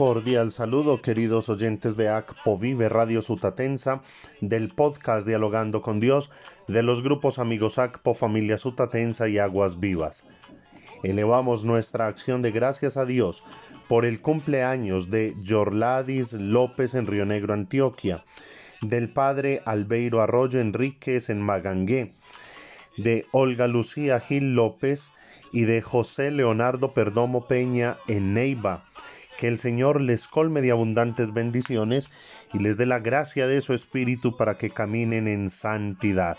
Cordial saludo, queridos oyentes de ACPO Vive Radio Sutatensa, del podcast Dialogando con Dios, de los grupos Amigos ACPO, Familia Sutatensa y Aguas Vivas. Elevamos nuestra acción de gracias a Dios por el cumpleaños de Yorladis López en Río Negro, Antioquia, del padre Albeiro Arroyo Enríquez en Magangué, de Olga Lucía Gil López y de José Leonardo Perdomo Peña en Neiva. Que el Señor les colme de abundantes bendiciones y les dé la gracia de su Espíritu para que caminen en santidad.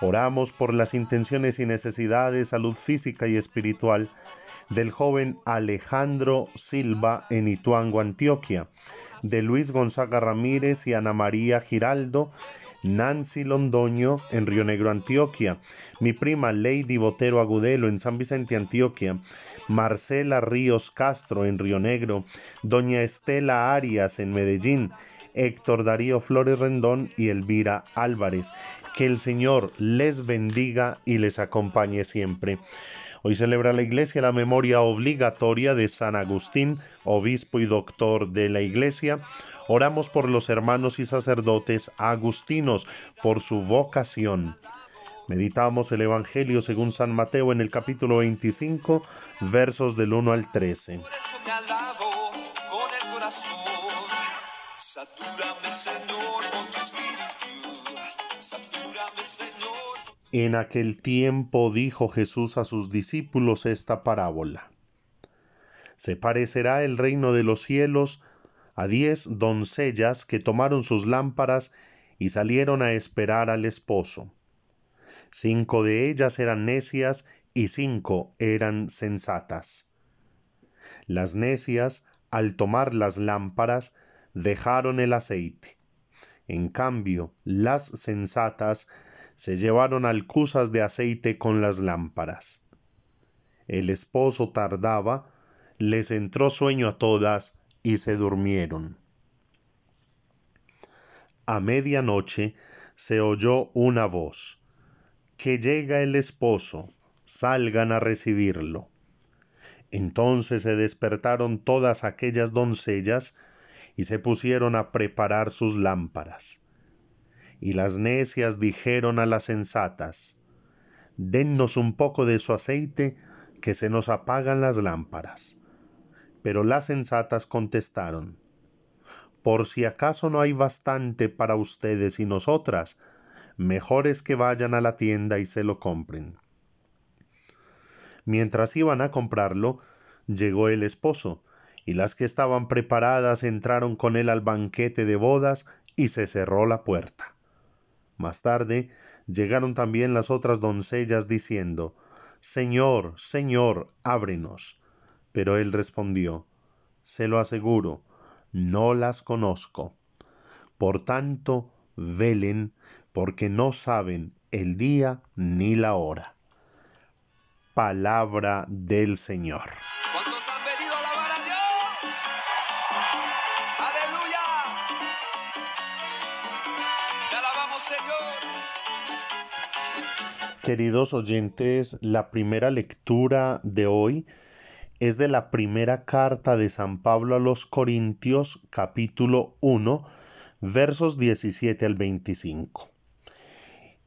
Oramos por las intenciones y necesidades de salud física y espiritual del joven Alejandro Silva en Ituango, Antioquia, de Luis Gonzaga Ramírez y Ana María Giraldo, Nancy Londoño en Río Negro, Antioquia, mi prima Lady Botero Agudelo en San Vicente, Antioquia, Marcela Ríos Castro en Río Negro, doña Estela Arias en Medellín, Héctor Darío Flores Rendón y Elvira Álvarez. Que el Señor les bendiga y les acompañe siempre. Hoy celebra la Iglesia la memoria obligatoria de San Agustín, obispo y doctor de la Iglesia. Oramos por los hermanos y sacerdotes agustinos, por su vocación. Meditamos el Evangelio según San Mateo en el capítulo 25, versos del 1 al 13. Por eso te alabo con el corazón. Satúrame, Señor, con tu espíritu. Satúrame, Señor. En aquel tiempo dijo Jesús a sus discípulos esta parábola. Se parecerá el reino de los cielos a diez doncellas que tomaron sus lámparas y salieron a esperar al esposo. Cinco de ellas eran necias y cinco eran sensatas. Las necias, al tomar las lámparas, dejaron el aceite. En cambio, las sensatas se llevaron alcusas de aceite con las lámparas. El esposo tardaba, les entró sueño a todas y se durmieron. A medianoche se oyó una voz, que llega el esposo, salgan a recibirlo. Entonces se despertaron todas aquellas doncellas y se pusieron a preparar sus lámparas. Y las necias dijeron a las sensatas, Dennos un poco de su aceite, que se nos apagan las lámparas. Pero las sensatas contestaron, Por si acaso no hay bastante para ustedes y nosotras, mejor es que vayan a la tienda y se lo compren. Mientras iban a comprarlo, llegó el esposo, y las que estaban preparadas entraron con él al banquete de bodas y se cerró la puerta. Más tarde llegaron también las otras doncellas diciendo, Señor, Señor, ábrenos. Pero él respondió, Se lo aseguro, no las conozco. Por tanto, velen, porque no saben el día ni la hora. Palabra del Señor. ¿Cuántos han venido a alabar a Dios? ¡Aleluya! Te alabamos, Señor. Queridos oyentes, la primera lectura de hoy es de la primera carta de San Pablo a los Corintios, capítulo 1, versos 17 al 25.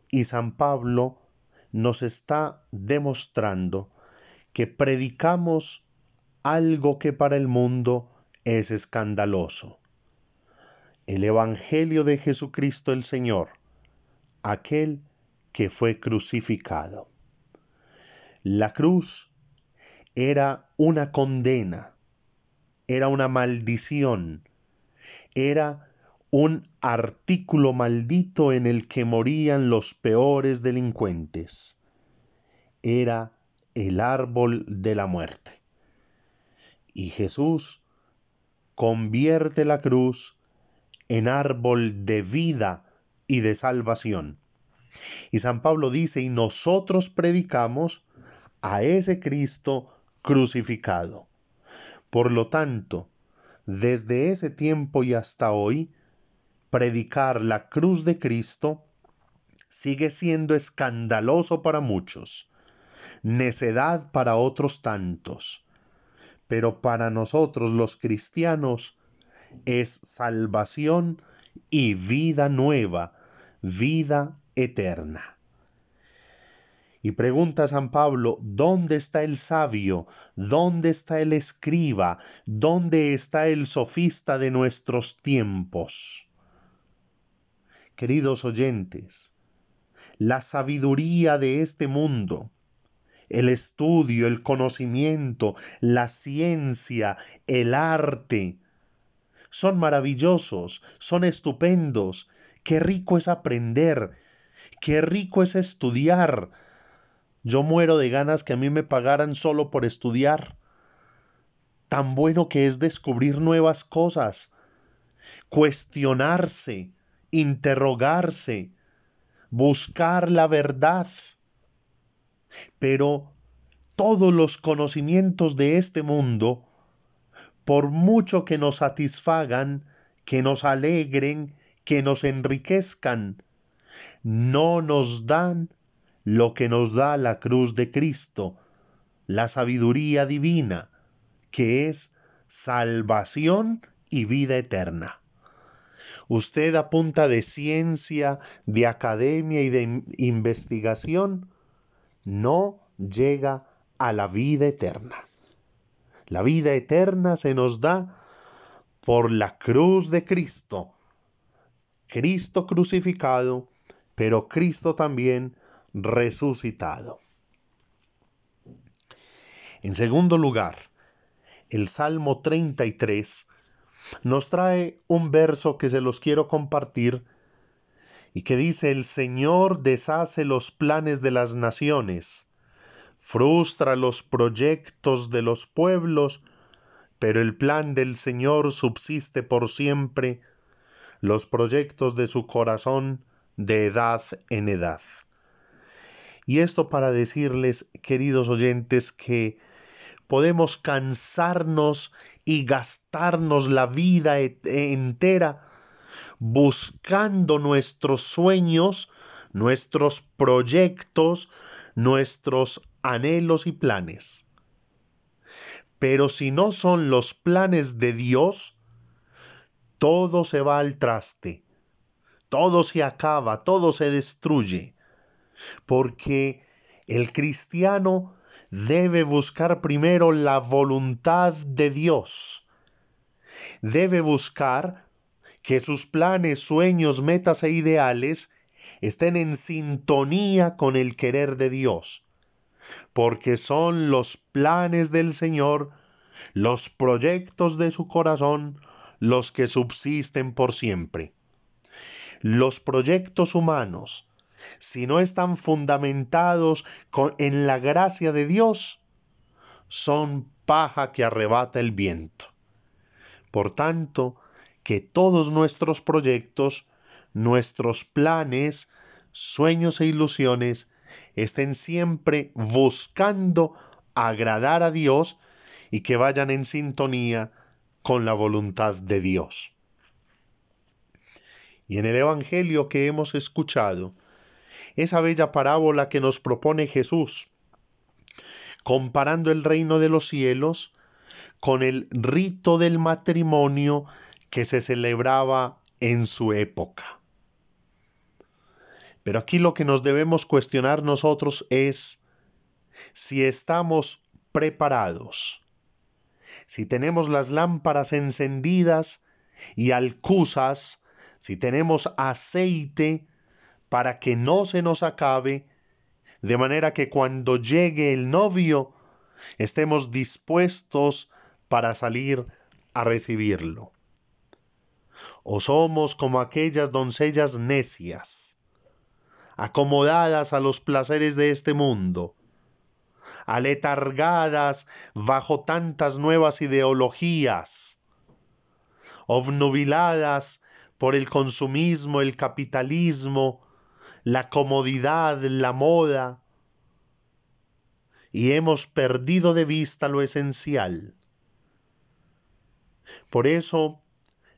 Y San Pablo nos está demostrando que predicamos algo que para el mundo es escandaloso. El Evangelio de Jesucristo el Señor, aquel que fue crucificado. La cruz era una condena, era una maldición, era un artículo maldito en el que morían los peores delincuentes. Era el árbol de la muerte. Y Jesús convierte la cruz en árbol de vida y de salvación. Y San Pablo dice, y nosotros predicamos a ese Cristo crucificado. Por lo tanto, desde ese tiempo y hasta hoy, predicar la cruz de Cristo sigue siendo escandaloso para muchos, necedad para otros tantos, pero para nosotros los cristianos es salvación y vida nueva, vida eterna. Y pregunta San Pablo, ¿dónde está el sabio? ¿Dónde está el escriba? ¿Dónde está el sofista de nuestros tiempos? Queridos oyentes, la sabiduría de este mundo, el estudio, el conocimiento, la ciencia, el arte, son maravillosos, son estupendos. Qué rico es aprender, qué rico es estudiar. Yo muero de ganas que a mí me pagaran solo por estudiar. Tan bueno que es descubrir nuevas cosas, cuestionarse, interrogarse, buscar la verdad. Pero todos los conocimientos de este mundo, por mucho que nos satisfagan, que nos alegren, que nos enriquezcan, no nos dan lo que nos da la cruz de Cristo, la sabiduría divina, que es salvación y vida eterna. Usted a punta de ciencia, de academia y de investigación no llega a la vida eterna. La vida eterna se nos da por la cruz de Cristo. Cristo crucificado, pero Cristo también resucitado. En segundo lugar, el Salmo 33 nos trae un verso que se los quiero compartir y que dice, el Señor deshace los planes de las naciones, frustra los proyectos de los pueblos, pero el plan del Señor subsiste por siempre, los proyectos de su corazón de edad en edad. Y esto para decirles, queridos oyentes, que podemos cansarnos y gastarnos la vida entera buscando nuestros sueños, nuestros proyectos, nuestros anhelos y planes. Pero si no son los planes de Dios, todo se va al traste, todo se acaba, todo se destruye, porque el cristiano debe buscar primero la voluntad de Dios. Debe buscar que sus planes, sueños, metas e ideales estén en sintonía con el querer de Dios, porque son los planes del Señor, los proyectos de su corazón, los que subsisten por siempre. Los proyectos humanos, si no están fundamentados en la gracia de Dios, son paja que arrebata el viento. Por tanto, que todos nuestros proyectos, nuestros planes, sueños e ilusiones estén siempre buscando agradar a Dios y que vayan en sintonía con la voluntad de Dios. Y en el Evangelio que hemos escuchado, esa bella parábola que nos propone Jesús, comparando el reino de los cielos con el rito del matrimonio que se celebraba en su época. Pero aquí lo que nos debemos cuestionar nosotros es si estamos preparados, si tenemos las lámparas encendidas y alcusas, si tenemos aceite para que no se nos acabe, de manera que cuando llegue el novio estemos dispuestos para salir a recibirlo. O somos como aquellas doncellas necias, acomodadas a los placeres de este mundo, aletargadas bajo tantas nuevas ideologías, obnubiladas por el consumismo, el capitalismo, la comodidad, la moda, y hemos perdido de vista lo esencial. Por eso,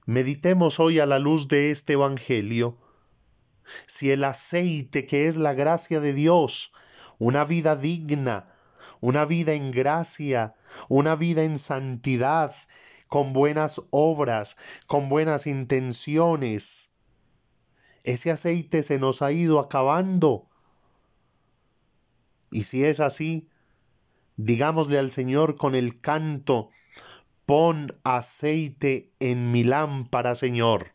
meditemos hoy a la luz de este Evangelio, si el aceite que es la gracia de Dios, una vida digna, una vida en gracia, una vida en santidad, con buenas obras, con buenas intenciones, ese aceite se nos ha ido acabando. Y si es así, digámosle al Señor con el canto, pon aceite en mi lámpara, Señor.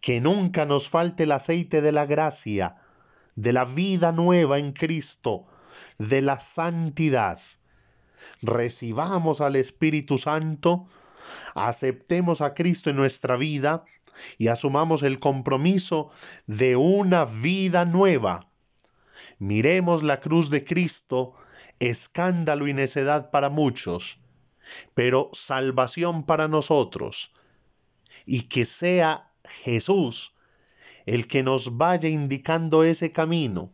Que nunca nos falte el aceite de la gracia, de la vida nueva en Cristo, de la santidad. Recibamos al Espíritu Santo, aceptemos a Cristo en nuestra vida y asumamos el compromiso de una vida nueva. Miremos la cruz de Cristo, escándalo y necedad para muchos, pero salvación para nosotros, y que sea Jesús el que nos vaya indicando ese camino,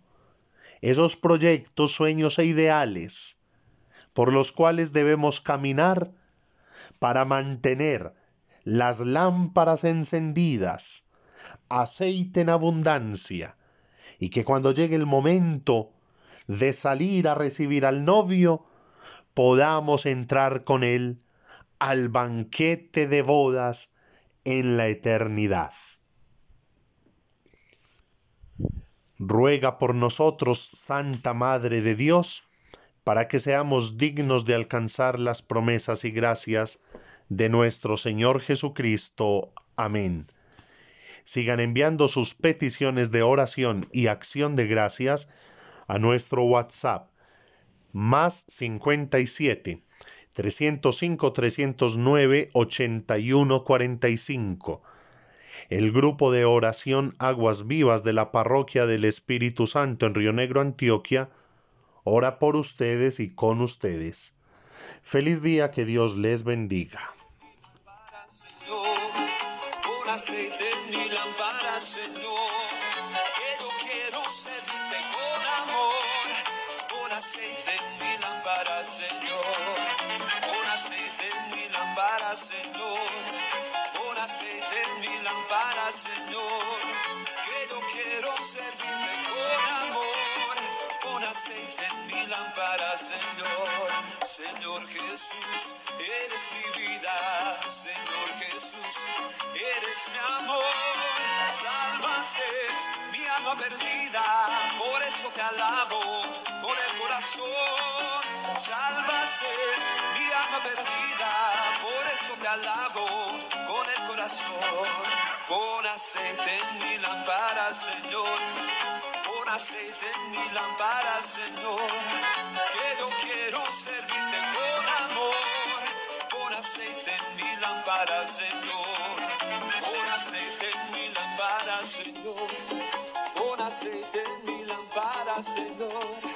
esos proyectos, sueños e ideales por los cuales debemos caminar para mantener las lámparas encendidas, aceite en abundancia, y que cuando llegue el momento de salir a recibir al novio, podamos entrar con él al banquete de bodas en la eternidad. Ruega por nosotros, Santa Madre de Dios, para que seamos dignos de alcanzar las promesas y gracias de nuestro Señor Jesucristo. Amén. Sigan enviando sus peticiones de oración y acción de gracias a nuestro WhatsApp más 57 305 309 8145. El grupo de oración Aguas Vivas de la Parroquia del Espíritu Santo en Río Negro, Antioquia, ora por ustedes y con ustedes. Feliz día, que Dios les bendiga. Aceite en Señor. Que yo quiero servirte con amor. Pon aceite en lámpara, Señor. Pon aceite en lámpara, Señor. Pon aceite en mi lámpara, Señor. Que yo quiero servirte con amor. Pon aceite en lámpara, Señor. Señor Jesús, eres mi vida. Señor Jesús, eres mi amor. Salvaste mi alma perdida, por eso te alabo con el corazón. Salvaste mi alma perdida, por eso te alabo con el corazón. Pon aceite en mi lámpara, Señor. Aceite en mi lámpara, Señor. Que yo quiero servirte con amor. Pon aceite en mi lámpara, Señor. Pon aceite en mi lámpara, Señor. Pon aceite en mi lámpara, Señor.